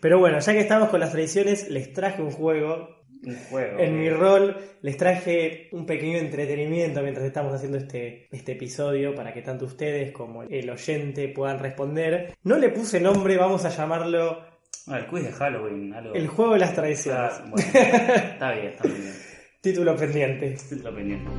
Pero bueno, ya que estamos con las tradiciones, les traje un juego. Un juego. En mi rol les traje un pequeño entretenimiento mientras estamos haciendo este, este episodio para que tanto ustedes como el oyente puedan responder. No le puse nombre, vamos a llamarlo Ah, el quiz de Halloween, algo. El juego de las tradiciones. Ah, bueno, está bien, está bien. Título pendiente. Título pendiente.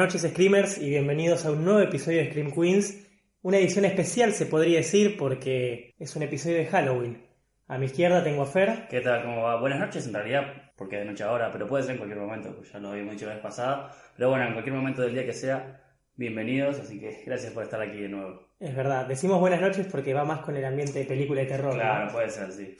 Noches, Screamers, y bienvenidos a un nuevo episodio de Scream Queens. Una edición especial, se podría decir, porque es un episodio de Halloween. A mi izquierda tengo a Fer. ¿Qué tal? ¿Cómo va? Buenas noches, en realidad, porque es de noche ahora, pero puede ser en cualquier momento, pues ya lo habíamos dicho la vez pasada. Pero bueno, en cualquier momento del día que sea, bienvenidos, así que gracias por estar aquí de nuevo. Es verdad, decimos buenas noches porque va más con el ambiente de película de terror. Claro, puede ser, sí.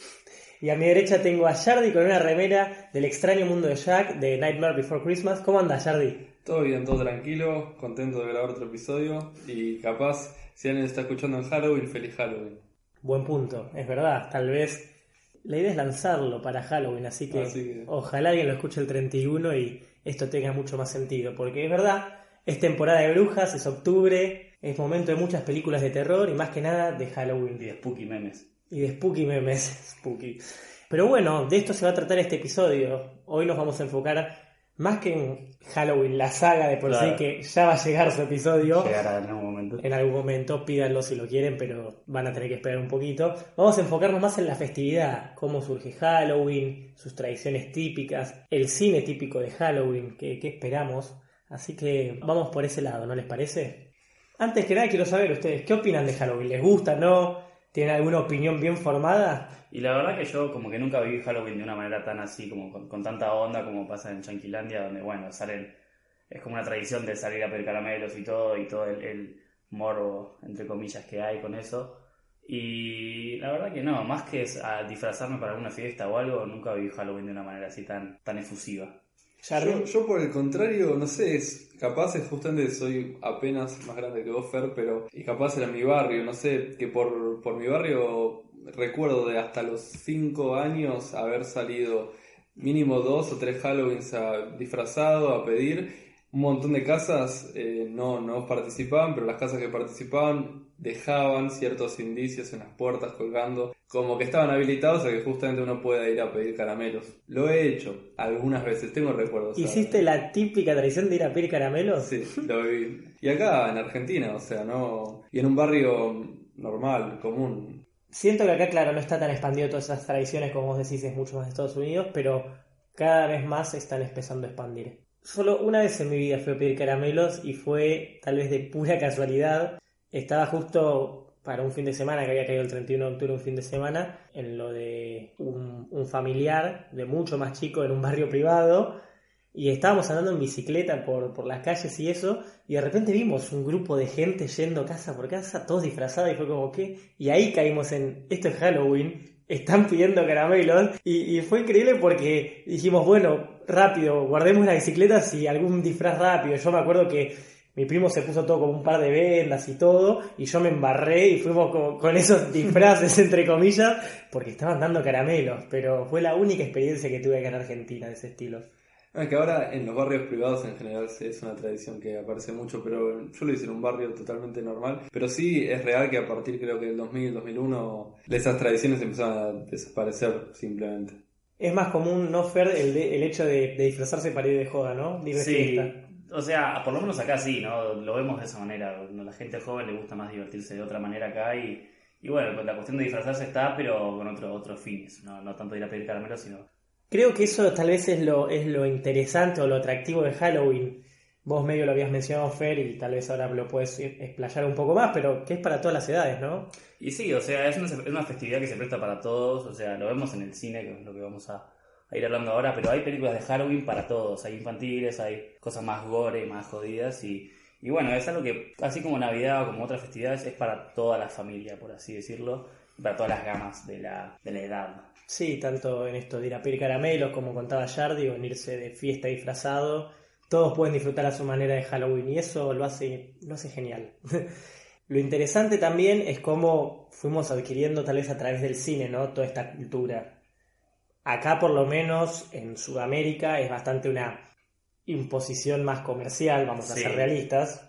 Y a mi derecha tengo a Jardy con una remera del extraño mundo de Jack de Nightmare Before Christmas. ¿Cómo anda, Jardy? Todo bien, todo tranquilo, contento de grabar otro episodio y capaz, si alguien está escuchando en Halloween, feliz Halloween. Buen punto, es verdad, tal vez la idea es lanzarlo para Halloween, así que, ojalá alguien lo escuche el 31 y esto tenga mucho más sentido, porque es verdad, es temporada de brujas, es octubre, es momento de muchas películas de terror y más que nada de Halloween. Y de spooky memes. Y de spooky memes, spooky. Pero bueno, de esto se va a tratar este episodio. Hoy nos vamos a enfocar más que en Halloween, la saga de por sí, que ya va a llegar su episodio. Llegará en algún momento. En algún momento, pídanlo si lo quieren, pero van a tener que esperar un poquito. Vamos a enfocarnos más en la festividad, cómo surge Halloween, sus tradiciones típicas, el cine típico de Halloween, qué, qué esperamos. Así que vamos por ese lado, ¿no les parece? Antes que nada quiero saber ustedes, ¿qué opinan de Halloween? ¿Les gusta, no? ¿Tienen alguna opinión bien formada? Y la verdad que yo como que nunca viví Halloween de una manera tan así, como con, tanta onda como pasa en Chanquilandia, donde bueno, salen, es como una tradición de salir a pedir caramelos y todo, y todo el, el morbo, entre comillas, que hay con eso. Y la verdad que no, más que a disfrazarme para alguna fiesta o algo, nunca viví Halloween de una manera así tan, tan efusiva. Yo, por el contrario, no sé, es, capaz es justamente soy apenas más grande que vos, Fer, pero y capaz era mi barrio, no sé, que por, por mi barrio recuerdo de hasta los 5 años haber salido mínimo dos o tres Halloweens disfrazado a pedir. Un montón de casas eh, no, no participaban, pero las casas que participaban dejaban ciertos indicios en las puertas colgando, como que estaban habilitados a que justamente uno pueda ir a pedir caramelos. Lo he hecho algunas veces, tengo recuerdos. ¿Hiciste la típica tradición de ir a pedir caramelos? Sí, lo viví. Y acá en Argentina, o sea, no. Y en un barrio normal, común. Siento que acá, claro, no está tan expandido todas esas tradiciones como vos decís, es mucho más de Estados Unidos, pero cada vez más se están empezando a expandir. Solo una vez en mi vida fui a pedir caramelos y fue tal vez de pura casualidad. Estaba justo para un fin de semana, que había caído el 31 de octubre, un fin de semana, en lo de un, familiar de mucho más chico en un barrio privado y estábamos andando en bicicleta por, por, las calles y eso, y de repente vimos un grupo de gente yendo casa por casa, todos disfrazados, y fue como que, y ahí caímos en, esto es Halloween, están pidiendo caramelos, y, y fue increíble porque dijimos, bueno, rápido, guardemos las bicicletas y algún disfraz rápido. Yo me acuerdo que mi primo se puso todo como un par de vendas y todo, y yo me embarré y fuimos con, con esos disfraces, entre comillas, porque estaban dando caramelos, pero fue la única experiencia que tuve acá en Argentina de ese estilo. Es que ahora en los barrios privados en general es una tradición que aparece mucho, pero yo lo hice en un barrio totalmente normal. Pero sí es real que a partir creo que del 2000, 2001, esas tradiciones empezaron a desaparecer simplemente. Es más común, ¿no, Fer, el, el hecho de, disfrazarse para ir de joda, ¿no? sí, o sea, por lo menos acá sí, ¿no? Lo vemos de esa manera. A la gente joven le gusta más divertirse de otra manera acá y, y bueno, la cuestión de disfrazarse está, pero con otro, otros fines. No, no tanto ir a pedir caramelos, sino Creo que eso tal vez es lo, es lo interesante o lo atractivo de Halloween. Vos medio lo habías mencionado, Fer, y tal vez ahora lo puedes explayar un poco más, pero que es para todas las edades, ¿no? Y sí, o sea, es una, es una festividad que se presta para todos, o sea, lo vemos en el cine, que es lo que vamos a, ir hablando ahora, pero hay películas de Halloween para todos, hay infantiles, hay cosas más gore, más jodidas, y, y bueno, es algo que, así como Navidad o como otras festividades, es para toda la familia, por así decirlo, para todas las gamas de la, de la edad. Sí, tanto en esto de ir a pedir caramelos, como contaba Yardi, o irse de fiesta disfrazado. Todos pueden disfrutar a su manera de Halloween y eso lo hace, lo hace genial. Lo interesante también es cómo fuimos adquiriendo tal vez a través del cine, ¿no? Toda esta cultura. Acá por lo menos en Sudamérica es bastante una imposición más comercial, vamos a ser realistas,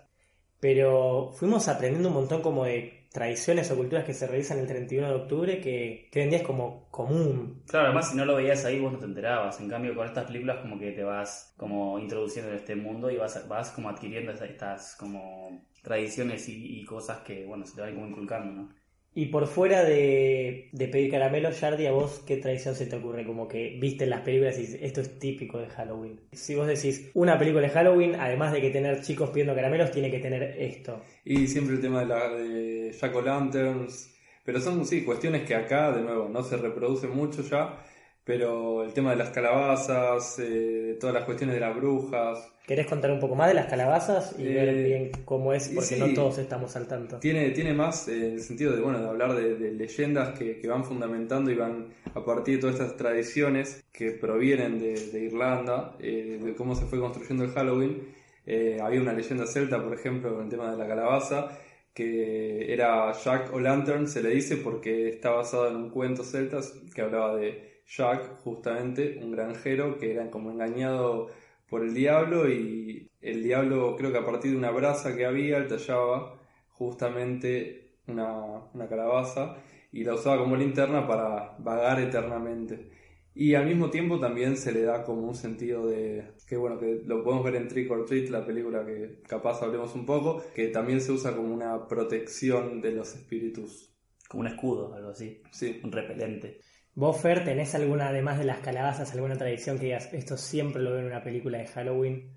pero fuimos aprendiendo un montón como de tradiciones o culturas que se realizan el 31 de octubre que, que hoy en día es como común. Claro, además si no lo veías ahí vos no te enterabas. En cambio con estas películas como que te vas como introduciendo en este mundo y vas, vas como adquiriendo estas, estas como tradiciones y, y cosas que bueno se te van como inculcando, ¿no? Y por fuera de, de pedir caramelo, Yardi, ¿a vos qué tradición se te ocurre? Como que viste en las películas y esto es típico de Halloween. Si vos decís, una película de Halloween, además de que tener chicos pidiendo caramelos, tiene que tener esto. Y siempre el tema de, la, de Jack o' Lanterns. Pero son, sí, cuestiones que acá, de nuevo, no se reproducen mucho ya. Pero el tema de las calabazas, eh, todas las cuestiones de las brujas. ¿Querés contar un poco más de las calabazas y Eh, ver bien cómo es? Porque sí. no todos estamos al tanto. Tiene, tiene más eh, en el sentido de, bueno, de hablar de, de leyendas que, que van fundamentando y van a partir de todas estas tradiciones que provienen de, de Irlanda, eh, de cómo se fue construyendo el Halloween. Eh, había una leyenda celta, por ejemplo, con el tema de la calabaza, que era Jack o Lantern, se le dice porque está basado en un cuento celta que hablaba de Jack, justamente, un granjero que era como engañado por el diablo y el diablo creo que a partir de una brasa que había tallaba justamente una, una calabaza y la usaba como linterna para vagar eternamente. Y al mismo tiempo también se le da como un sentido de, que bueno, que lo podemos ver en Trick or Treat, la película que capaz hablemos un poco, que también se usa como una protección de los espíritus. Como un escudo, algo así, Sí. un repelente. ¿Vos, Fer, tenés alguna, además de las calabazas, alguna tradición que digas, esto siempre lo veo en una película de Halloween?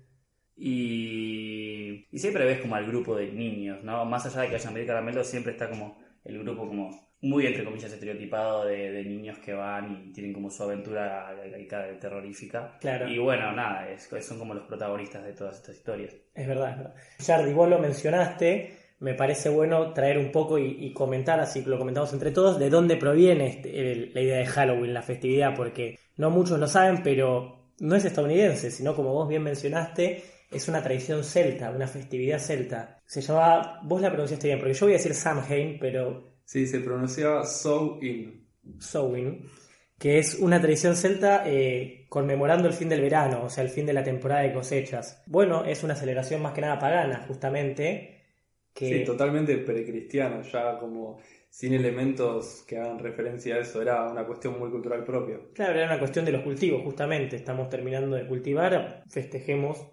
Y, y siempre ves como al grupo de niños, ¿no? Más allá de que hayan pedido caramelo, siempre está como el grupo como muy, entre comillas, estereotipado de, de niños que van y tienen como su aventura terrorífica. Claro. Y bueno, nada, es- son como los protagonistas de todas estas historias. Es verdad, es verdad. Vos lo mencionaste, me parece bueno traer un poco y, y comentar, así que lo comentamos entre todos, de dónde proviene este- el- la idea de Halloween, la festividad, porque no muchos lo saben, pero no es estadounidense, sino como vos bien mencionaste, es una tradición celta, una festividad celta. Se llamaba, vos la pronunciaste bien, porque yo voy a decir Samhain, pero Sí, se pronunciaba So In. Samhain, que es una tradición celta eh, conmemorando el fin del verano, o sea, el fin de la temporada de cosechas. Bueno, es una celebración más que nada pagana, justamente, que Sí, totalmente precristiano, ya como sin elementos que hagan referencia a eso, era una cuestión muy cultural propia. claro, era una cuestión de los cultivos, justamente. Estamos terminando de cultivar, festejemos.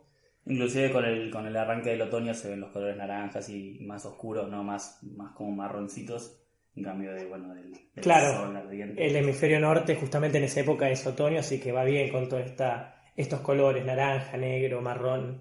Inclusive con el, con el arranque del otoño se ven los colores naranjas y más oscuros, no más, más como marroncitos, en cambio de, bueno, del, del Claro, sol ardiente. El hemisferio norte, justamente en esa época es otoño, así que va bien con todos estos colores, naranja, negro, marrón.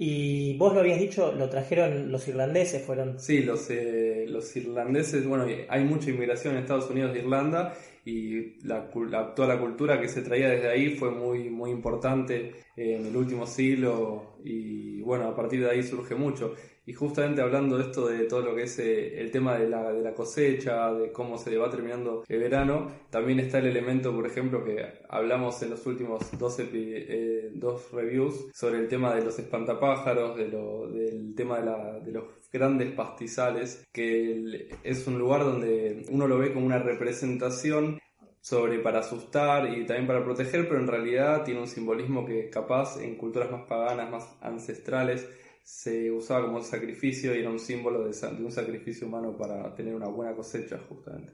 Y vos lo habías dicho, lo trajeron los irlandeses, fueron Sí, los, eh, los irlandeses, bueno, hay mucha inmigración en Estados Unidos de Irlanda y la, la- toda la cultura que se traía desde ahí fue muy, muy importante en el último siglo y bueno, a partir de ahí surge mucho. Y justamente hablando de esto, de todo lo que es eh, el tema de la, de la cosecha, de cómo se va terminando el verano, también está el elemento, por ejemplo, que hablamos en los últimos dos, eh, dos reviews sobre el tema de los espantapájaros, del tema de, la- de los grandes pastizales, que es un lugar donde uno lo ve como una representación sobre para asustar y también para proteger, pero en realidad tiene un simbolismo que capaz en culturas más paganas, más ancestrales, se usaba como sacrificio y era un símbolo de, de un sacrificio humano para tener una buena cosecha, justamente.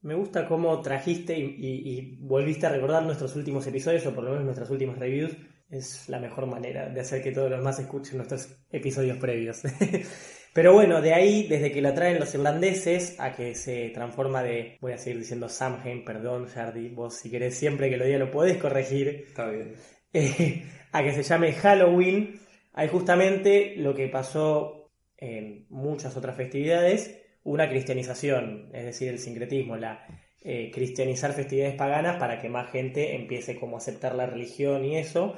Me gusta cómo trajiste y, y- y volviste a recordar nuestros últimos episodios, o por lo menos nuestras últimas reviews. Es la mejor manera de hacer que todos los demás escuchen nuestros episodios previos. Pero bueno, de ahí, desde que la traen los irlandeses a que se transforma de, voy a seguir diciendo Samhain, perdón, Jardi, vos si querés siempre que lo diga lo podés corregir, Está bien. eh, a que se llame Halloween, hay justamente lo que pasó en muchas otras festividades, una cristianización, es decir, el sincretismo, la eh, cristianizar festividades paganas para que más gente empiece como a aceptar la religión y eso.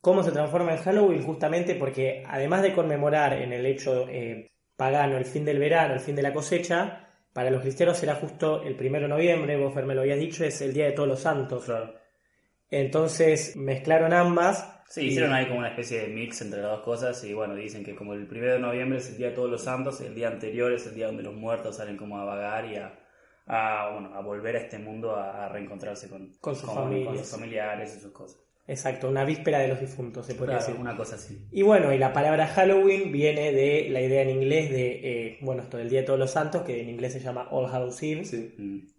¿Cómo se transforma en Halloween? Justamente porque además de conmemorar en el hecho eh, pagano el fin del verano, el fin de la cosecha, para los cristianos será justo el primero de noviembre, vos Fer, me lo habías dicho, es el Día de Todos los Santos. Claro. Entonces mezclaron ambas Sí, hicieron ahí como una especie de mix entre las dos cosas y bueno, dicen que como el primero de noviembre es el día de todos los santos, el día anterior es el día donde los muertos salen como a vagar y a, a, bueno, a volver a este mundo a, a reencontrarse con, Con sus con familias. sus familiares y sus cosas. Exacto, una víspera de los difuntos, se podría Claro, decir. una cosa así. Y bueno, y la palabra Halloween viene de la idea en inglés de, eh, bueno, esto del Día de Todos los Santos, que en inglés se llama All Hallows Eve, Sí.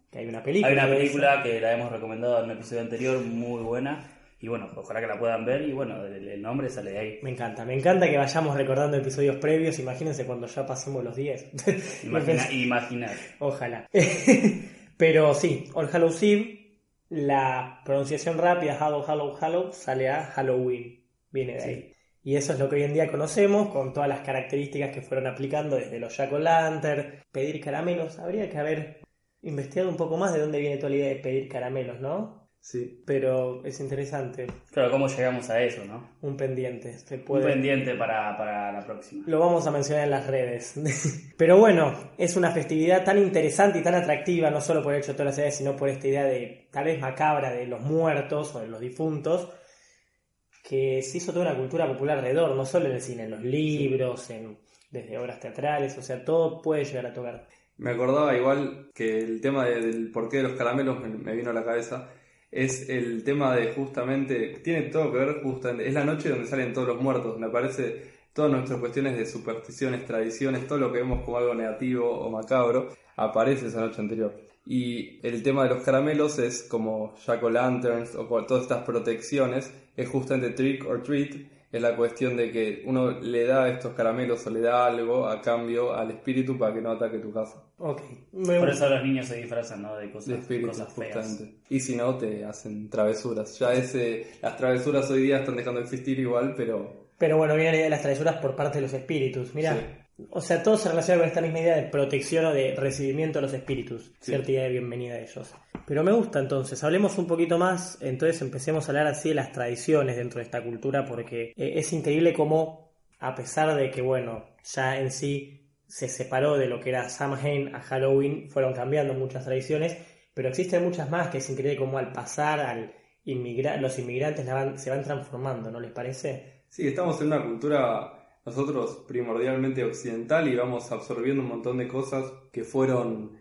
Que hay una película. Hay una película que la hemos recomendado en un episodio anterior, muy buena. Y bueno, ojalá que la puedan ver. Y bueno, el, el nombre sale de ahí. Me encanta, me encanta que vayamos recordando episodios previos, imagínense cuando ya pasemos los 10. Imagina, imaginar. Ojalá. Pero sí, All Hallows Eve, la pronunciación rápida, Hallow, Hallow, Hallow, sale a Halloween. Viene de ahí. Y eso es lo que hoy en día conocemos, con todas las características que fueron aplicando desde los Jack Lantern, pedir caramelos. Habría que haber investigado un poco más de dónde viene toda la idea de pedir caramelos, ¿no? Sí. Pero es interesante, Claro, cómo llegamos a eso, ¿no? un pendiente. Se Un puede... pendiente para, para la próxima. Lo vamos a mencionar en las redes. Pero bueno, es una festividad tan interesante y tan atractiva, no solo por el hecho de todas las edades, sino por esta idea de tal vez macabra de los muertos o de los difuntos, que se hizo toda una cultura popular alrededor, no solo en el cine, en los libros, en, desde obras teatrales, o sea, todo puede llegar a tocar. Me acordaba igual que el tema de- del porqué de los caramelos me, me vino a la cabeza. Es el tema de justamente, tiene todo que ver justamente, es la noche donde salen todos los muertos, donde aparece todas nuestras cuestiones de supersticiones, tradiciones, todo lo que vemos como algo negativo o macabro, aparece esa noche anterior. Y el tema de los caramelos es como Jack o Lanterns o todas estas protecciones, es justamente trick or treat, es la cuestión de que uno le da estos caramelos o le da algo a cambio al espíritu para que no ataque tu casa. Ok, me Por eso los niños se disfrazan, ¿no? De De cosas, feas. justamente. Y si no, te hacen travesuras. Ya ese, las travesuras hoy día están dejando de existir igual, pero Pero bueno, viene la idea de las travesuras por parte de los espíritus. Mira, Sí. O sea, todo se relaciona con esta misma idea de protección o de recibimiento de los espíritus. Sí. Cierta idea de bienvenida a ellos. Pero me gusta entonces, hablemos un poquito más, entonces empecemos a hablar así de las tradiciones dentro de esta cultura, porque eh, es increíble cómo, a pesar de que, bueno, ya en sí se separó de lo que era Samhain a Halloween, fueron cambiando muchas tradiciones, pero existen muchas más que es increíble cómo al pasar, al inmigra los inmigrantes la van- se van transformando, ¿no les parece? sí, estamos en una cultura nosotros primordialmente occidental y vamos absorbiendo un montón de cosas que fueron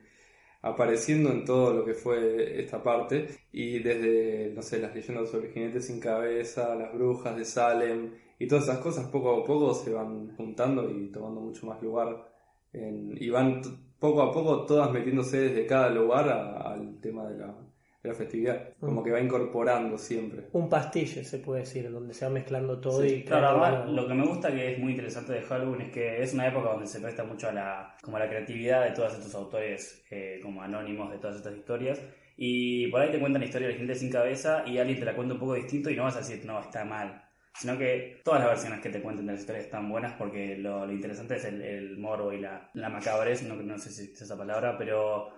apareciendo en todo lo que fue esta parte. Y desde, no sé, las leyendas sobre el jinete sin cabeza, las brujas de Salem y todas esas cosas poco a poco se van juntando y tomando mucho más lugar en- y van poco a poco todas metiéndose desde cada lugar a- al tema de la, de la festividad, como que va incorporando siempre. Un pastillo, se puede decir, donde se va mezclando todo Sí, y Claro, lo que me gusta que es muy interesante de Halloween es que es una época donde se presta mucho a la, como a la creatividad de todos estos autores eh, como anónimos de todas estas historias. Y por ahí te cuentan historias de gente sin cabeza y alguien te la cuenta un poco distinto y no vas a decir, no, está mal. Sino que todas las versiones que te cuenten de las historias están buenas porque lo, lo interesante es el, el morbo y la, la macabrez, no, no sé si es esa palabra, pero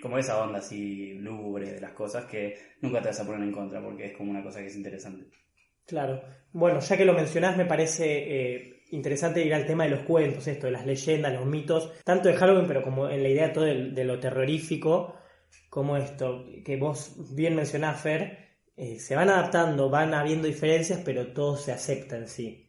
como esa onda así lúgubre de las cosas que nunca te vas a poner en contra porque es como una cosa que es interesante. Claro. Bueno, ya que lo mencionás, me parece eh, interesante ir al tema de los cuentos, esto, de las leyendas, los mitos, tanto de Halloween, pero como en la idea todo de, lo terrorífico, como esto, que vos bien mencionás, Fer, eh, se van adaptando, van habiendo diferencias, pero todo se acepta en sí.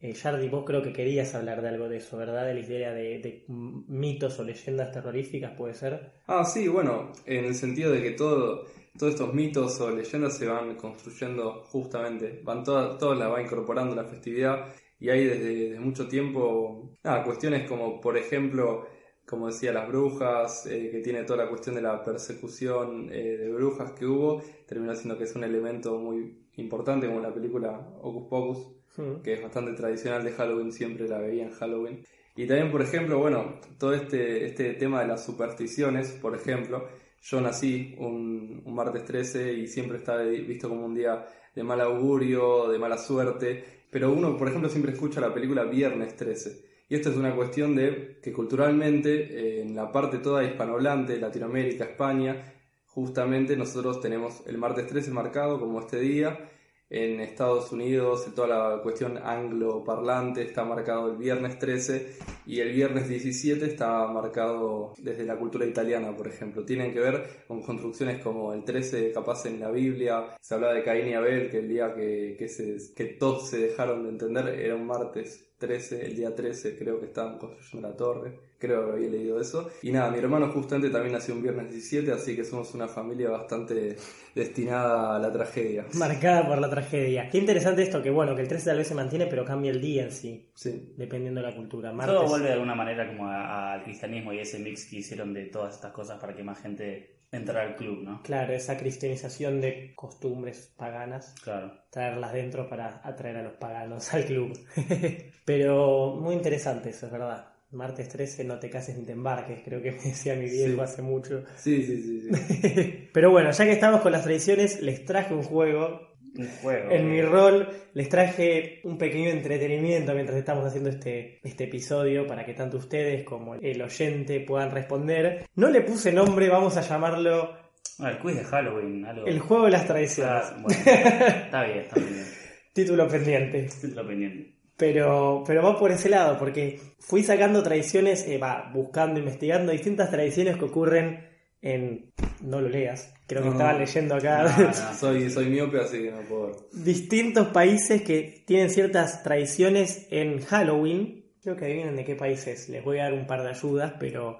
Eh, Jardi, vos creo que querías hablar de algo de eso, ¿verdad? De la idea de, mitos o leyendas terroríficas, ¿puede ser? Ah, sí, bueno, en el sentido de que todo, todos estos mitos o leyendas se van construyendo justamente, van todas, las va incorporando la festividad y hay desde, mucho tiempo, nada, cuestiones como, por ejemplo, como decía, las brujas, eh, que tiene toda la cuestión de la persecución eh, de brujas que hubo, terminó siendo que es un elemento muy importante como la película Hocus Pocus, Que es bastante tradicional de Halloween, siempre la veía en Halloween. Y también, por ejemplo, bueno, todo este, este tema de las supersticiones, por ejemplo, yo nací un, un martes 13 y siempre está visto como un día de mal augurio, de mala suerte, pero uno, por ejemplo, siempre escucha la película Viernes 13. Y esto es una cuestión de que culturalmente, eh, en la parte toda hispanohablante, Latinoamérica, España, justamente nosotros tenemos el martes 13 marcado como este día, En Estados Unidos, en toda la cuestión angloparlante, está marcado el viernes 13 y el viernes 17 está marcado desde la cultura italiana, por ejemplo. Tienen que ver con construcciones como el 13, capaz en la Biblia, se habla de Caín y Abel, que el día que, que, todos se dejaron de entender era un martes 13, el día 13 creo que estaban construyendo la torre, creo que había leído eso. Y nada, mi hermano justamente también nació un viernes 17, así que somos una familia bastante destinada a la tragedia. Marcada por la tragedia. Qué interesante esto, que bueno, que el 13 tal vez se mantiene, pero cambia el día en sí, Sí. dependiendo de la cultura. Todo vuelve de alguna manera como a- al cristianismo y ese mix que hicieron de todas estas cosas para que más gente entrara al club, ¿no? claro, esa cristianización de costumbres paganas. Claro. traerlas dentro para atraer a los paganos al club. Pero muy interesante eso, es verdad. Martes 13, no te cases ni te embarques, creo que me decía mi viejo Sí. hace mucho. Sí, sí, sí, sí. Pero bueno, ya que estamos con las tradiciones, les traje un juego. Un juego. En mi rol les traje un pequeño entretenimiento mientras estamos haciendo este, este episodio para que tanto ustedes como el oyente puedan responder. No le puse nombre, vamos a llamarlo Ah, el quiz de Halloween, algo. el juego de las tradiciones. Ah, bueno, está bien, está bien. Título pendiente. Título pendiente. Pero, pero va por ese lado, porque fui sacando tradiciones, eh, va, buscando, investigando distintas tradiciones que ocurren en... No lo leas, creo que No. estaban leyendo acá. No, no. Soy, soy miope, así que no puedo distintos países que tienen ciertas tradiciones en Halloween. Creo que adivinen de qué países. Les voy a dar un par de ayudas, pero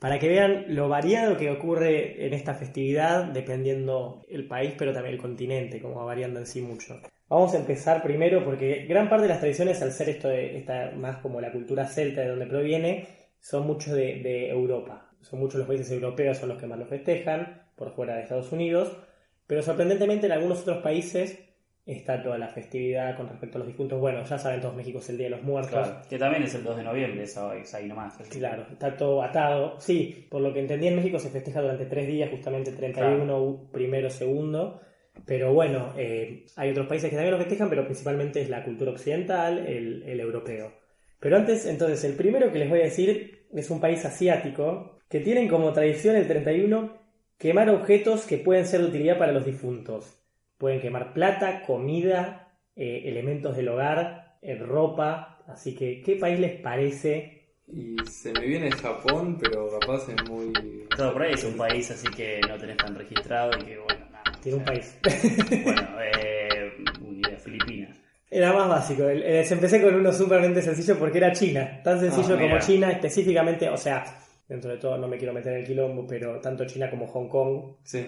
para que vean lo variado que ocurre en esta festividad, dependiendo el país, pero también el continente, como va variando en sí mucho. Vamos a empezar primero porque gran parte de las tradiciones, al ser esto de esta más como la cultura celta de donde proviene, son muchos de, de Europa. Son muchos los países europeos son los que más lo festejan, por fuera de Estados Unidos. Pero sorprendentemente en algunos otros países está toda la festividad con respecto a los difuntos. Bueno, ya saben todos, México es el Día de los Muertos. Claro. Que también es el 2 de noviembre, eso es ahí nomás. Claro, está todo atado. Sí, por lo que entendí en México se festeja durante tres días, justamente 31, primero, segundo. Pero bueno, eh, hay otros países que también lo festejan, pero principalmente es la cultura occidental, el, el europeo. Pero antes, entonces, el primero que les voy a decir es un país asiático que tienen como tradición el 31 quemar objetos que pueden ser de utilidad para los difuntos. Pueden quemar plata, comida, eh, elementos del hogar, eh, ropa. Así que, ¿qué país les parece Y se me viene Japón, pero capaz es muy... Todo por ahí es un país así que no tenés tan registrado y que bueno. Tiene un país. Bueno, eh, Filipinas. Era más básico. Eh, empecé con uno súpermente sencillo porque era China. Tan sencillo Ah, como. China, específicamente, o sea, dentro de todo no me quiero meter en el quilombo, pero tanto China como Hong Kong Sí.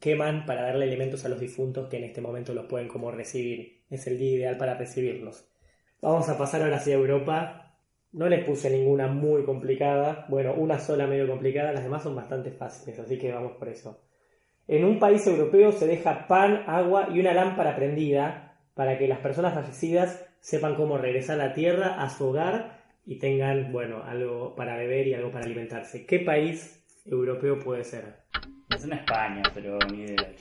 queman para darle elementos a los difuntos que en este momento los pueden como recibir. Es el día ideal para recibirlos. Vamos a pasar ahora hacia Europa. No les puse ninguna muy complicada. Bueno, una sola medio complicada. Las demás son bastante fáciles, así que vamos por eso. En un país europeo se deja pan, agua y una lámpara prendida para que las personas fallecidas sepan cómo regresar a la tierra, a su hogar y tengan, bueno, algo para beber y algo para alimentarse. ¿Qué país europeo puede ser? Es en España, pero ni idea.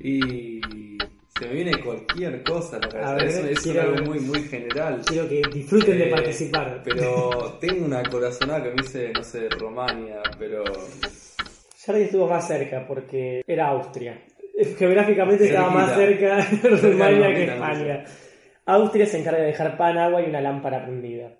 Y se me viene cualquier cosa a la cabeza. A ver, es es quiero- algo muy, muy general. Quiero que disfruten de Eh, participar. Pero tengo una corazonada que me dice, no sé, Romania, pero... Jardy estuvo más cerca porque era Austria. Geográficamente estaba más cerca de Rumania que España. Austria se encarga de dejar pan, agua y una lámpara prendida.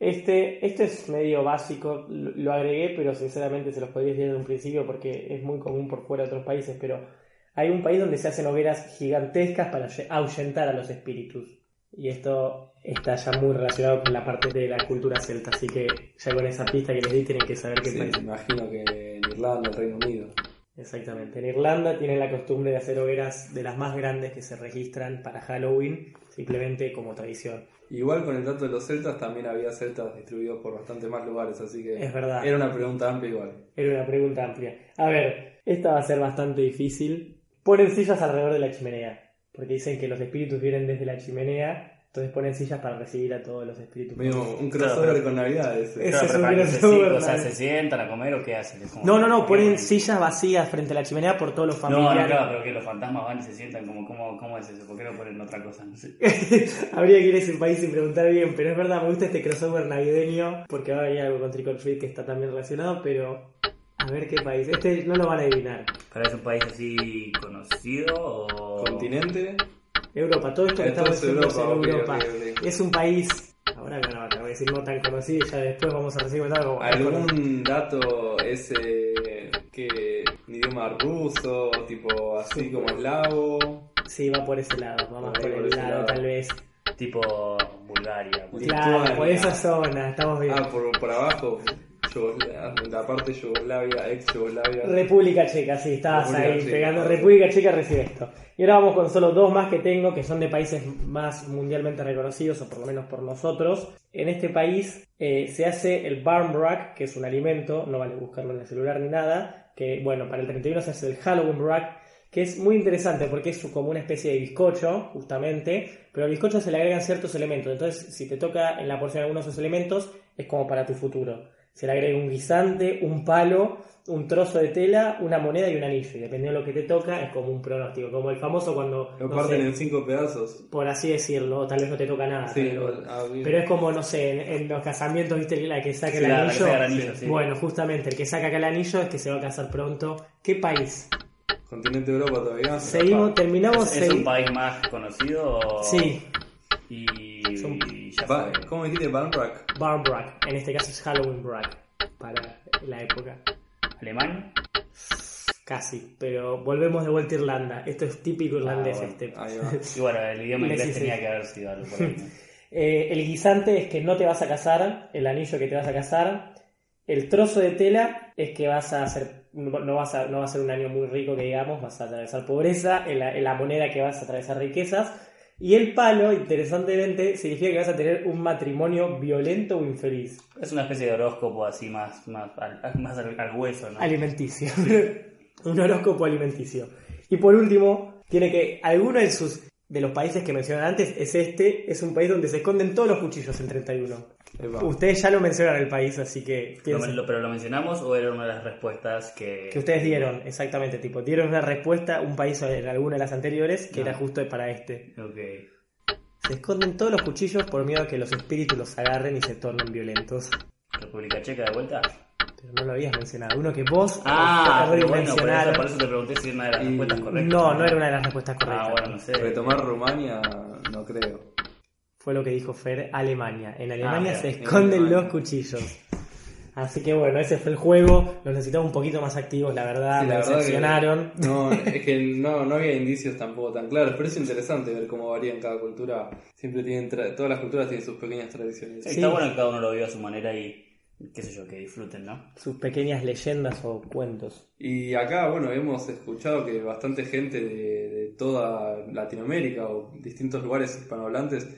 Este, este es medio básico, lo agregué, pero sinceramente se los podría decir desde un principio porque es muy común por fuera de otros países, pero hay un país donde se hacen hogueras gigantescas para ahuyentar a los espíritus. Y esto está ya muy relacionado con la parte de la cultura celta, así que ya con esa pista que les di tienen que saber qué Sí, país. imagino que Irlanda, el Reino Unido. Exactamente. En Irlanda tienen la costumbre de hacer hogueras de las más grandes que se registran para Halloween, simplemente como tradición. Igual con el dato de los celtas, también había celtas distribuidos por bastante más lugares, así que Es verdad. era una pregunta amplia igual. Era una pregunta amplia. A ver, esta va a ser bastante difícil. Ponen sillas alrededor de la chimenea, porque dicen que los espíritus vienen desde la chimenea, entonces ponen sillas para recibir a todos los espíritus. Medio un crossover con Navidades. Es- Claro, Ese pero un crossover, o sea, ¿no? se sientan a comer o qué hacen. Es No, no, no, ¿por qué ponen sillas vacías frente a la chimenea por todos los No, no, familiares. claro, pero que los fantasmas van y se sientan como, ¿cómo, cómo es eso? ¿Por qué no ponen otra cosa? No sé. Habría que ir a ese país sin preguntar bien, pero es verdad, me gusta este crossover navideño, porque va a venir algo con Trick or Treat que está también relacionado, pero a ver qué país. Este no lo van a adivinar. ¿Pero es un país así conocido o...? Continente, Europa, todo esto que estamos diciendo es en Europa. Es un país, ahora no, no, te voy a decir no tan conocido, ya después vamos a recibir algo. ¿Algún dato ese que en idioma ruso, tipo así como eslavo? Sí, va por ese lado, va más por por el ese lado, lado. tal vez. Tipo Bulgaria. Claro, por esa zona, estamos bien. Ah, por, por abajo, Yugoslavia, la parte Yugoslavia, ex Yugoslavia. República Checa, sí, estabas República ahí Checa. pegando. República Checa recibe esto. Y ahora vamos con solo dos más que tengo, que son de países más mundialmente reconocidos, o por lo menos por nosotros. En este país eh, se hace el barmbrack, que es un alimento, no vale buscarlo en el celular ni nada, que bueno, para el 31 se hace el Halloween brack, que es muy interesante porque es como una especie de bizcocho, justamente, pero al bizcocho se le agregan ciertos elementos. Entonces, si te toca en la porción algunos de esos elementos, es como para tu futuro. Se le agrega un guisante, un palo, un trozo de tela, una moneda y un anillo. Y dependiendo de lo que te toca, es como un pronóstico. Como el famoso cuando, Lo no parten sé, en cinco pedazos. por así decirlo, o tal vez no te toca nada. Sí, pero, ah, pero es como, no sé, en, en los casamientos, ¿viste? La que saca Sí, el la- anillo. saca el anillo, sí. Bueno, justamente, el que saca acá el anillo es que se va a casar pronto. ¿Qué país? Continente Europa todavía. Seguimos, terminamos. ¿Es, es un país más conocido? o- Sí, Y, y ya Ba- fue. ¿Cómo dijiste? Barnbrack. Barn Brack. En este caso es Halloween Brack. Para la época. ¿Alemania? Casi. Pero volvemos de vuelta a Irlanda. Esto es típico irlandés bueno, este. Ahí va. Y bueno, el idioma inglés sí, sí. tenía que haber sido algo por ahí. ¿no? Eh, el guisante es que no te vas a casar, el anillo que te vas a casar. El trozo de tela es que vas a hacer, no no vas a, no va a ser un año muy rico que digamos, vas a atravesar pobreza, en la, en la moneda que vas a atravesar riquezas. Y el palo, interesantemente, significa que vas a tener un matrimonio violento o infeliz. Es una especie de horóscopo así más, más, al, más al, al hueso, ¿no? Alimenticio. un horóscopo alimenticio. Y por último, tiene que alguno de sus de los países que mencioné antes es este, es un país donde se esconden todos los cuchillos en 31. Ahí va. Ustedes ya lo mencionaron el país, así que lo- ¿Pero lo mencionamos o era una de las respuestas que... que ustedes dieron, exactamente, tipo, dieron una respuesta, un país en alguna de las anteriores, que Ah. era justo para este. Ok. Se esconden todos los cuchillos por miedo a que los espíritus los agarren y se tornen violentos. ¿República Checa de vuelta? Pero no lo habías mencionado. Uno que vos Ah, pero bueno, por eso, por eso te pregunté si era una de las Y- respuestas correctas. No, no era una de las respuestas correctas. Ah, bueno, no sé. Retomar Rumania, no creo. Fue lo que dijo Fer, Alemania. En Alemania Ah, se en esconden Alemania. los cuchillos. Así que bueno, ese fue el juego. Los necesitamos un poquito más activos, la verdad. Sí, me la que- decepcionaron. No, es que no, no había indicios tampoco tan claros, pero es interesante ver cómo varía en cada cultura. Siempre tienen, tra- todas las culturas tienen sus pequeñas tradiciones. Sí, Sí. Está bueno que cada uno lo viva a su manera y qué sé yo, que disfruten, ¿no? Sus pequeñas leyendas o cuentos. Y acá, bueno, hemos escuchado que bastante gente de, de toda Latinoamérica o distintos lugares hispanohablantes,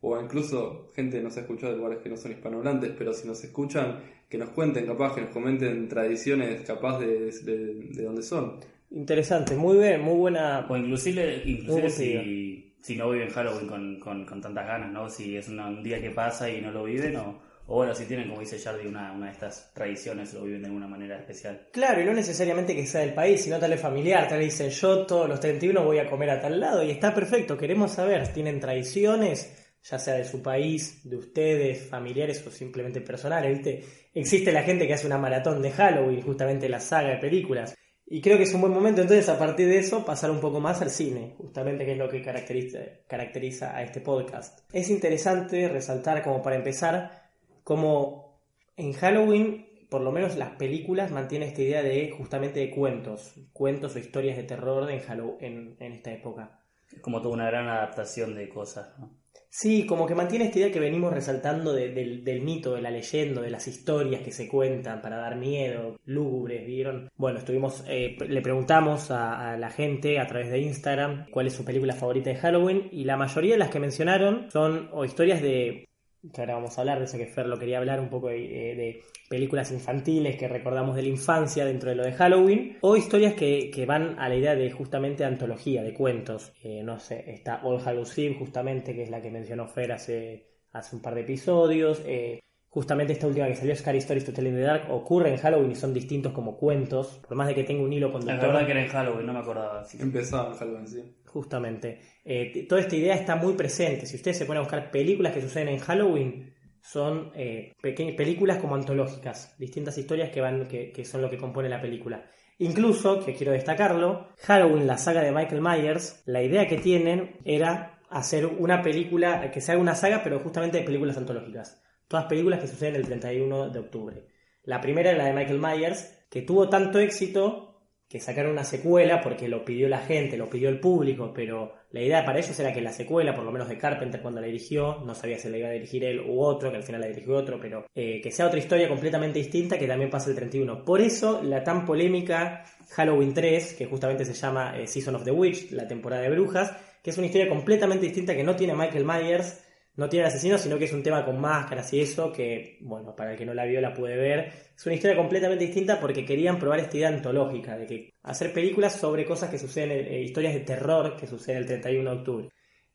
o incluso gente nos ha escuchado de lugares que no son hispanohablantes, pero si nos escuchan, que nos cuenten, capaz, que nos comenten tradiciones, capaz de, de, de dónde son. Interesante, muy bien, muy buena. O inclusive, inclusive si, si no viven Halloween con, con, con tantas ganas, ¿no? Si es una- un día que pasa y no lo viven, o, o bueno, si tienen, como dice Jardy, una, una de estas tradiciones, lo viven de alguna manera especial. Claro, y no necesariamente que sea del país, sino tal vez familiar. Tal vez dicen, yo todos los 31 voy a comer a tal lado y está perfecto. Queremos saber, ¿tienen tradiciones? Ya sea de su país, de ustedes, familiares o simplemente personales. Existe la gente que hace una maratón de Halloween, justamente la saga de películas. Y creo que es un buen momento entonces a partir de eso pasar un poco más al cine, justamente que es lo que caracteriza, caracteriza a este podcast. Es interesante resaltar como para empezar como en Halloween, por lo menos las películas mantienen esta idea de justamente de cuentos, cuentos o historias de terror en, en, en esta época. Es como toda una gran adaptación de cosas, ¿no? Sí, como que mantiene esta idea que venimos resaltando de- del, del mito, de la leyenda, de las historias que se cuentan para dar miedo, lúgubres, ¿vieron? Bueno, estuvimos, eh, le preguntamos a, a la gente a través de Instagram cuál es su película favorita de Halloween y la mayoría de las que mencionaron son o historias de, que ahora vamos a hablar de eso que Fer lo quería hablar un poco de, de películas infantiles que recordamos de la infancia dentro de lo de Halloween, o historias que, que van a la idea de justamente antología, de cuentos. Eh, no sé, está All Hallows Eve justamente, que es la que mencionó Fer hace, hace un par de episodios. eh, justamente esta última que salió, Scary Stories to Tell in the Dark, ocurre en Halloween y son distintos como cuentos, por más de que tenga un hilo conductor. verdad que era en Halloween, no me acordaba. Empezaba en Halloween, sí. Justamente. Eh, toda esta idea está muy presente. Si ustedes se ponen a buscar películas que suceden en Halloween, son eh, películas como antológicas, distintas historias que van, que, son lo que compone la película. Incluso, que quiero destacarlo, Halloween, la saga de Michael Myers, la idea que tienen era hacer una película, que sea una saga, pero justamente de películas antológicas. Todas películas que suceden el 31 de octubre. La primera es la de Michael Myers, que tuvo tanto éxito que sacaron una secuela porque lo pidió la gente, lo pidió el público, pero la idea para ellos era que la secuela, por lo menos de Carpenter cuando la dirigió, no sabía si la iba a dirigir él u otro, que al final la dirigió otro, pero eh, que sea otra historia completamente distinta que también pasa el 31. Por eso la tan polémica Halloween 3, que justamente se llama eh, Season of the Witch, la temporada de brujas, que es una historia completamente distinta que no tiene Michael Myers, no tiene asesino, sino que es un tema con máscaras y eso, que, bueno, para el que no la vio la puede ver. Es una historia completamente distinta porque querían probar esta idea antológica, de que hacer películas sobre cosas que suceden, eh, historias de terror que suceden el 31 de octubre.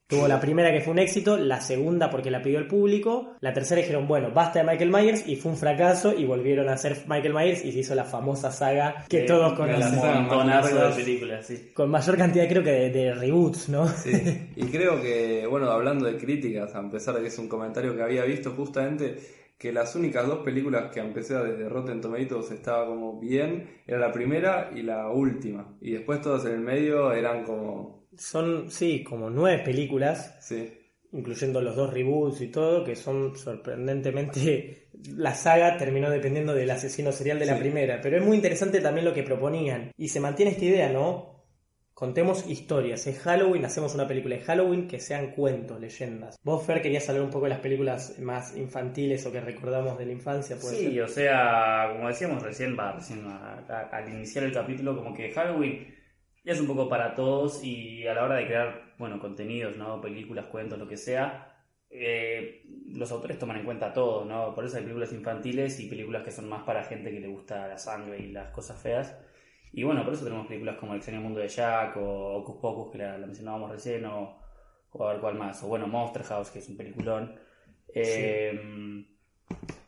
Tuvo la primera que fue un éxito, la segunda porque la pidió el público, la tercera dijeron, bueno, basta de Michael Myers y fue un fracaso y volvieron a hacer Michael Myers y se hizo la famosa saga que Eh, todos de películas, sí. Con mayor cantidad creo que de, de reboots, ¿no? Sí, y creo que, bueno, hablando de críticas, a pesar de que es un comentario que había visto justamente, que las únicas dos películas que aunque sea desde Rotten Tomatoes estaba como bien, era la primera y la última. Y después todas en el medio eran como, Son, sí, como nueve películas sí, incluyendo los dos reboots y todo, que son sorprendentemente... La saga terminó dependiendo del asesino serial de la primera, pero es muy interesante también lo que proponían. Y se mantiene esta idea, ¿no? Contemos historias. Es Halloween, hacemos una película de Halloween que sean cuentos, leyendas. Vos, Fer, querías hablar un poco de las películas más infantiles o que recordamos de la infancia, ¿puede Sí, ser? o sea, como decíamos recién, va, recién a- a- al iniciar el capítulo, como que Halloween es un poco para todos y a la hora de crear, bueno, contenidos, ¿no? Películas, cuentos, lo que sea, eh, los autores toman en cuenta todo, ¿no? Por eso hay películas infantiles y películas que son más para gente que le gusta la sangre y las cosas feas. Y bueno, por eso tenemos películas como El extraño mundo de Jack o Ocus Pocus, que la, la mencionábamos recién, o, o a ver cuál más, o bueno, Monster House, que es un peliculón. Eh,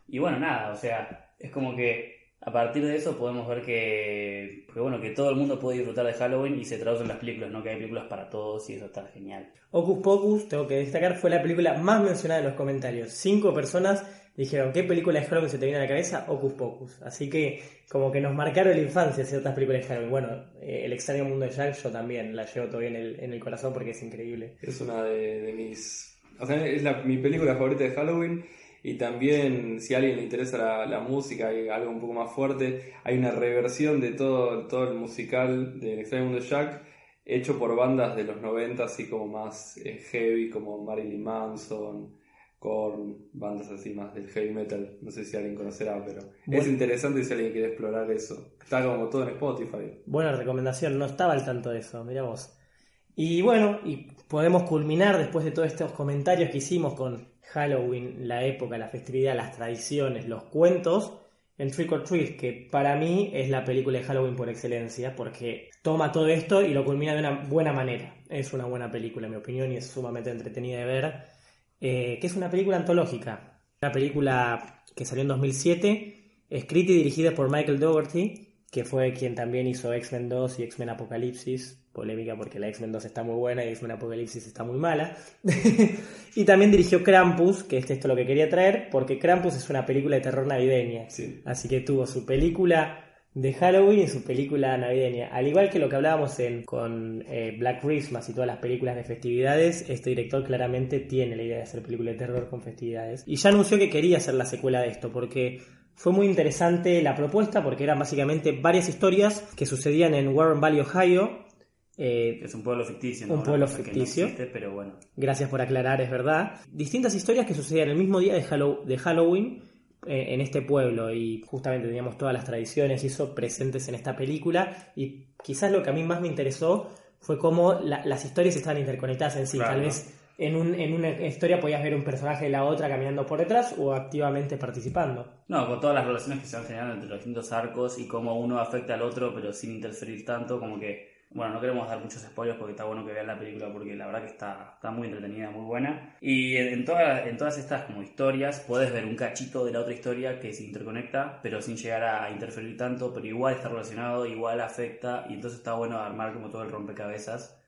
Y bueno, nada, o sea, es como que a partir de eso podemos ver que, que, bueno, que todo el mundo puede disfrutar de Halloween y se traduce en las películas, ¿no? Que hay películas para todos y eso está genial. Ocus Pocus, tengo que destacar, fue la película más mencionada en los comentarios. Cinco personas dijeron, ¿qué película de Halloween se te viene a la cabeza? Ocus Pocus. Así que como que nos marcaron la infancia ciertas películas de Halloween. Bueno, eh, El extraño mundo de Jack yo también la llevo todavía en el, en el corazón porque es increíble. es una de, de mis... O sea, es la- mi película favorita de Halloween. Y también, si a alguien le interesa la, la música y algo un poco más fuerte, hay una reversión de todo, todo el musical del Extraño Mundo Jack, hecho por bandas de los 90, así como más eh, heavy, como Marilyn Manson, Korn, bandas así más del heavy metal. No sé si alguien conocerá, pero es interesante si alguien quiere explorar eso. Está como todo en Spotify. Buena recomendación, no estaba al tanto de eso, mirá vos. Y bueno, y podemos culminar después de todos estos comentarios que hicimos con Halloween, la época, la festividad, las tradiciones, los cuentos, en Trick or Treat, que para mí es la película de Halloween por excelencia, porque toma todo esto y lo culmina de una buena manera. Es una buena película, en mi opinión, y es sumamente entretenida de ver. eh, que es una película antológica. Una película que salió en 2007, escrita y dirigida por Michael Dougherty, que fue quien también hizo X-Men 2 y X-Men Apocalipsis. Polémica porque la X-Men 2 está muy buena y X-Men Apocalipsis está muy mala. y también dirigió Krampus, que es esto lo que quería traer, porque Krampus es una película de terror navideña. Sí. Así que tuvo su película de Halloween y su película navideña. Al igual que lo que hablábamos en, con eh, Black Christmas y todas las películas de festividades, este director claramente tiene la idea de hacer películas de terror con festividades. Y ya anunció que quería hacer la secuela de esto, porque fue muy interesante la propuesta, porque eran básicamente varias historias que sucedían en Warren Valley, Ohio. Eh, es un pueblo ficticio, Un Una pueblo no ficticio. existe, pero bueno. Gracias por aclarar, es verdad. Distintas historias que sucedían el mismo día de, Hallow- de Halloween eh, en este pueblo y justamente teníamos todas las tradiciones y eso presentes en esta película y quizás lo que a mí más me interesó fue cómo la- las historias estaban interconectadas en sí. Claro. Tal vez en, un- en una historia podías ver un personaje de la otra caminando por detrás o activamente participando. No, con todas las relaciones que se van generando entre los distintos arcos y cómo uno afecta al otro, pero sin interferir tanto, como que, bueno, no queremos dar muchos spoilers porque está bueno que vean la película porque la verdad que está, está muy entretenida, muy buena. Y en, todas, en todas estas como historias puedes ver un cachito de la otra historia que se interconecta, pero sin llegar a interferir tanto, pero igual está relacionado, igual afecta, y entonces está bueno armar como todo el rompecabezas.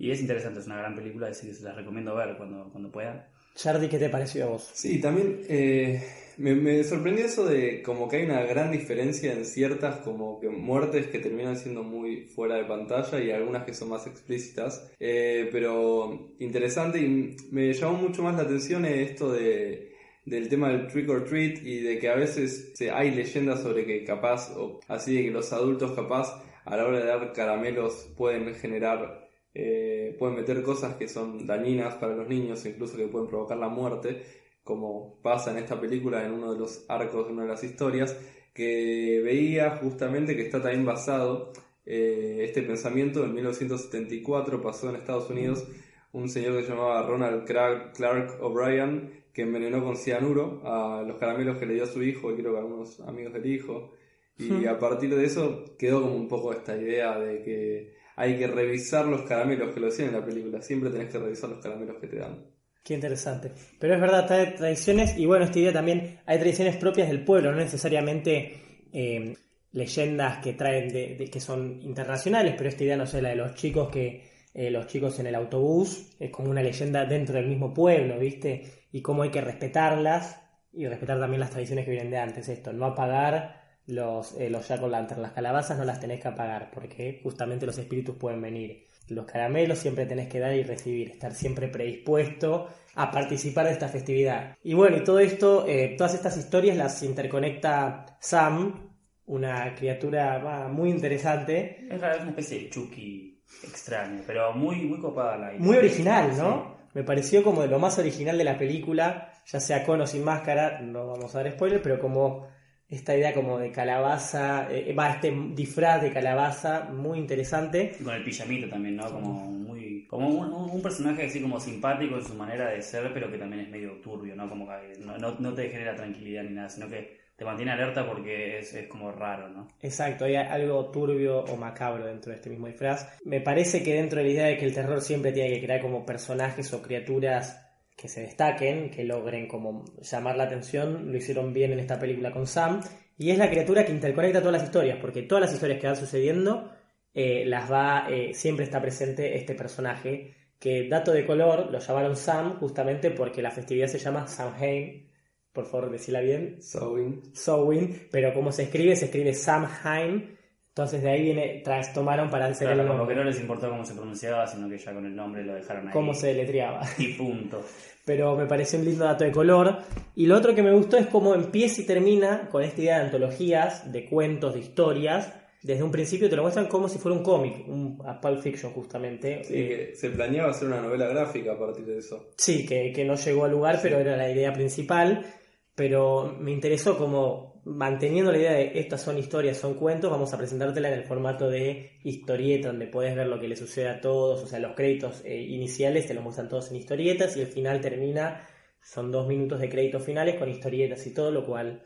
Y es interesante, es una gran película, así que se las recomiendo ver cuando, cuando puedan. Chardy, ¿qué te pareció a vos? Sí, también eh, me, me sorprendió eso de como que hay una gran diferencia en ciertas como que muertes que terminan siendo muy fuera de pantalla y algunas que son más explícitas. Eh, pero interesante y me llamó mucho más la atención esto de del tema del trick or treat y de que a veces se- hay leyendas sobre que capaz, o así de que los adultos capaz a la hora de dar caramelos pueden generar, eh, pueden meter cosas que son dañinas para los niños, incluso que pueden provocar la muerte, como pasa en esta película en uno de los arcos de una de las historias, que veía justamente que está también basado eh, este pensamiento en 1974 pasó en Estados Unidos un señor que se llamaba Ronald Clark, O'Brien que envenenó con cianuro a los caramelos que le dio a su hijo y creo que a algunos amigos del hijo y a partir de eso quedó como un poco esta idea de que hay que revisar los caramelos que lo decían en la película siempre tenés que revisar los caramelos que te dan Qué interesante. Pero es verdad, trae tradiciones y bueno, esta idea también, hay tradiciones propias del pueblo, no necesariamente eh, leyendas que traen de, de- que son internacionales, pero esta idea, no sé, la de los chicos que eh, los chicos en el autobús es como una leyenda dentro del mismo pueblo, ¿viste? Y cómo hay que respetarlas y respetar también las tradiciones que vienen de antes. Esto, no apagar los, eh, los jack lantern, las calabazas no las tenés que apagar porque justamente los espíritus pueden venir. Los caramelos siempre tenés que dar y recibir, estar siempre predispuesto a participar de esta festividad. Y bueno, y todo esto, eh, todas estas historias las interconecta Sam, una criatura muy interesante, Es una especie de Chucky extraño, pero muy, muy copada la idea. muy original, Sí. ¿no? Me pareció como de lo más original de la película, ya sea con o sin máscara, no vamos a dar spoiler, pero como esta idea como de calabaza, eh, va, este disfraz de calabaza, muy interesante. Y con el pijamito también, ¿no? Como muy. Como un, un- un personaje así como simpático en su manera de ser, pero que también es medio turbio, ¿no? Como que no, no, no te genera tranquilidad ni nada, sino que te mantiene alerta porque es, es como raro, ¿no? Exacto, hay algo turbio o macabro dentro de este mismo disfraz. Me parece que dentro de la idea de que el terror siempre tiene que crear como personajes o criaturas que se destaquen, que logren como llamar la atención, lo hicieron bien en esta película con Sam. Y es la criatura que interconecta todas las historias, porque todas las historias que van sucediendo eh, las va, eh, siempre está presente este personaje, que dato de color lo llamaron Sam justamente porque la festividad se llama Samhain. Por favor, decila bien, Sowing. Sowin, pero como se escribe, se escribe Samhain. Entonces de ahí viene, tras tomaron para hacer Claro, el como que nombre, no les importó cómo se pronunciaba, sino que ya con el nombre lo dejaron ahí. cómo se deletreaba. Y punto. Pero me pareció un lindo dato de color. Y lo otro que me gustó es cómo empieza y termina con esta idea de antologías, de cuentos, de historias. Desde un principio te lo muestran como si fuera un cómic, un a Pulp Fiction justamente. Sí, Eh, que se planeaba hacer una novela gráfica a partir de eso. Sí, que, que no llegó al lugar, pero era la idea principal. Pero me interesó como manteniendo la idea de estas son historias, son cuentos, vamos a presentártela en el formato de historieta, donde puedes ver lo que le sucede a todos, o sea, los créditos eh, iniciales te los muestran todos en historietas y el final termina, son dos minutos de créditos finales con historietas y todo, lo cual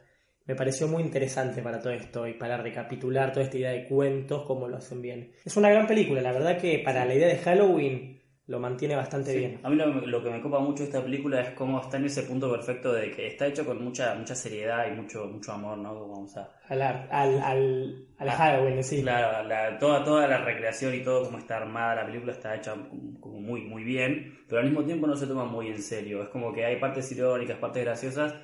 me pareció muy interesante para todo esto y para recapitular toda esta idea de cuentos, cómo lo hacen bien. Es una gran película, la verdad que para la idea de Halloween lo mantiene bastante Sí. bien. A mí lo, lo que me copa mucho de esta película es cómo está en ese punto perfecto de que está hecho con mucha mucha seriedad y mucho mucho amor, ¿no? Como, Vamos a, Al, ar- al, al, al Halloween, sí. Claro, la- toda, toda la recreación y todo como está armada la película está hecha como muy, muy bien, pero al mismo tiempo no se toma muy en serio. Es como que hay partes irónicas, partes graciosas,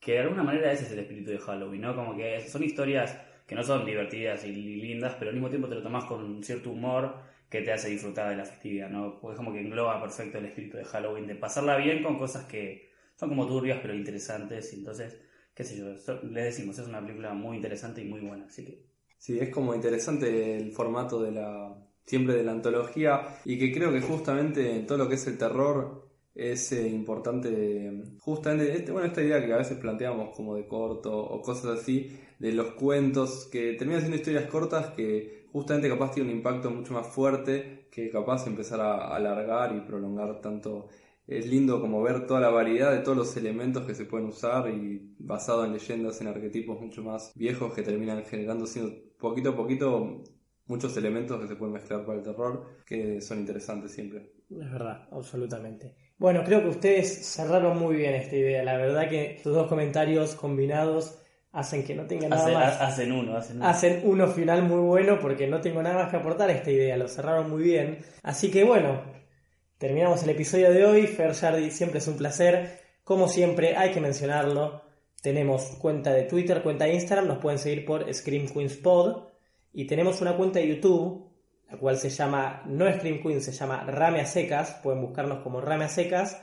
que de alguna manera ese es el espíritu de Halloween, ¿no? Como que son historias que no son divertidas y lindas, pero al mismo tiempo te lo tomas con cierto humor que te hace disfrutar de la festividad, ¿no? Porque es como que engloba perfecto el espíritu de Halloween, de pasarla bien con cosas que son como turbias pero interesantes, y entonces, qué sé yo, so- les decimos, es una película muy interesante y muy buena, así que Sí, es como interesante el formato de la siempre de la antología y que creo que justamente en todo lo que es el terror es eh, importante justamente este- bueno esta idea que a veces planteamos como de corto o cosas así de los cuentos que terminan siendo historias cortas que justamente capaz tienen un impacto mucho más fuerte que capaz empezar a alargar y prolongar tanto es lindo como ver toda la variedad de todos los elementos que se pueden usar y basado en leyendas, en arquetipos mucho más viejos que terminan generando siendo poquito a poquito muchos elementos que se pueden mezclar para el terror que son interesantes siempre. Es verdad, absolutamente. Bueno, creo que ustedes cerraron muy bien esta idea. La verdad que sus dos comentarios combinados hacen que no tenga nada Hace- más. ha- hacen uno, hacen uno. Hacen uno final muy bueno porque no tengo nada más que aportar a esta idea. Lo cerraron muy bien. Así que bueno, terminamos el episodio de hoy. Fer Jardi, siempre es un placer. Como siempre, hay que mencionarlo. Tenemos cuenta de Twitter, cuenta de Instagram, nos pueden seguir por Scream Queens Pod. Y tenemos una cuenta de YouTube, la cual se llama, no Scream Queens, se llama Rame a Secas. Pueden buscarnos como Rame a Secas.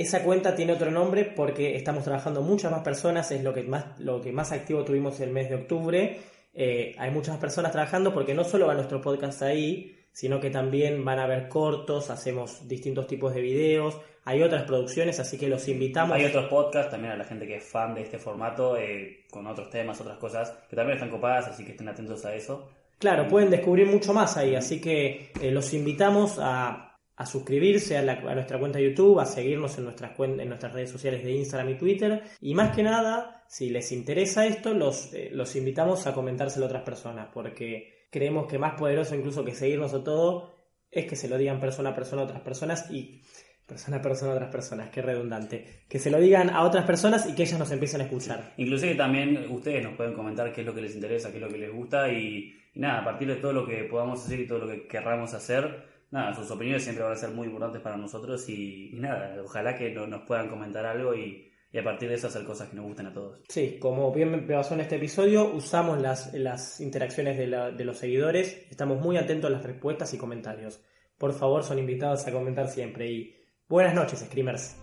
Esa cuenta tiene otro nombre porque estamos trabajando muchas más personas, es lo que más, lo que más activo tuvimos el mes de octubre. Eh, hay muchas personas trabajando porque no solo va nuestro podcast ahí, sino que también van a haber cortos, hacemos distintos tipos de videos, hay otras producciones, así que los invitamos. Hay otros podcasts también a la gente que es fan de este formato, eh, con otros temas, otras cosas, que también están copadas, así que estén atentos a eso. Claro, pueden descubrir mucho más ahí, así que eh, los invitamos a a suscribirse a, nuestra cuenta de YouTube, a seguirnos en nuestras, redes sociales de Instagram y Twitter. Y más que nada, si les interesa esto, los, eh, los invitamos a comentárselo a otras personas, porque creemos que más poderoso incluso que seguirnos o todo es que se lo digan persona a persona a otras personas y persona a persona a otras personas, qué redundante. Que se lo digan a otras personas y que ellas nos empiecen a escuchar. Inclusive también ustedes nos pueden comentar qué es lo que les interesa, qué es lo que les gusta y, y nada, a partir de todo lo que podamos hacer y todo lo que querramos hacer, nada, sus opiniones siempre van a ser muy importantes para nosotros y, nada, ojalá que nos puedan comentar algo y, a partir de eso hacer cosas que nos gusten a todos. Sí, como bien pasó en este episodio, usamos las, las interacciones de, de los seguidores, estamos muy atentos a las respuestas y comentarios. Por favor, son invitados a comentar siempre y buenas noches, Screamers.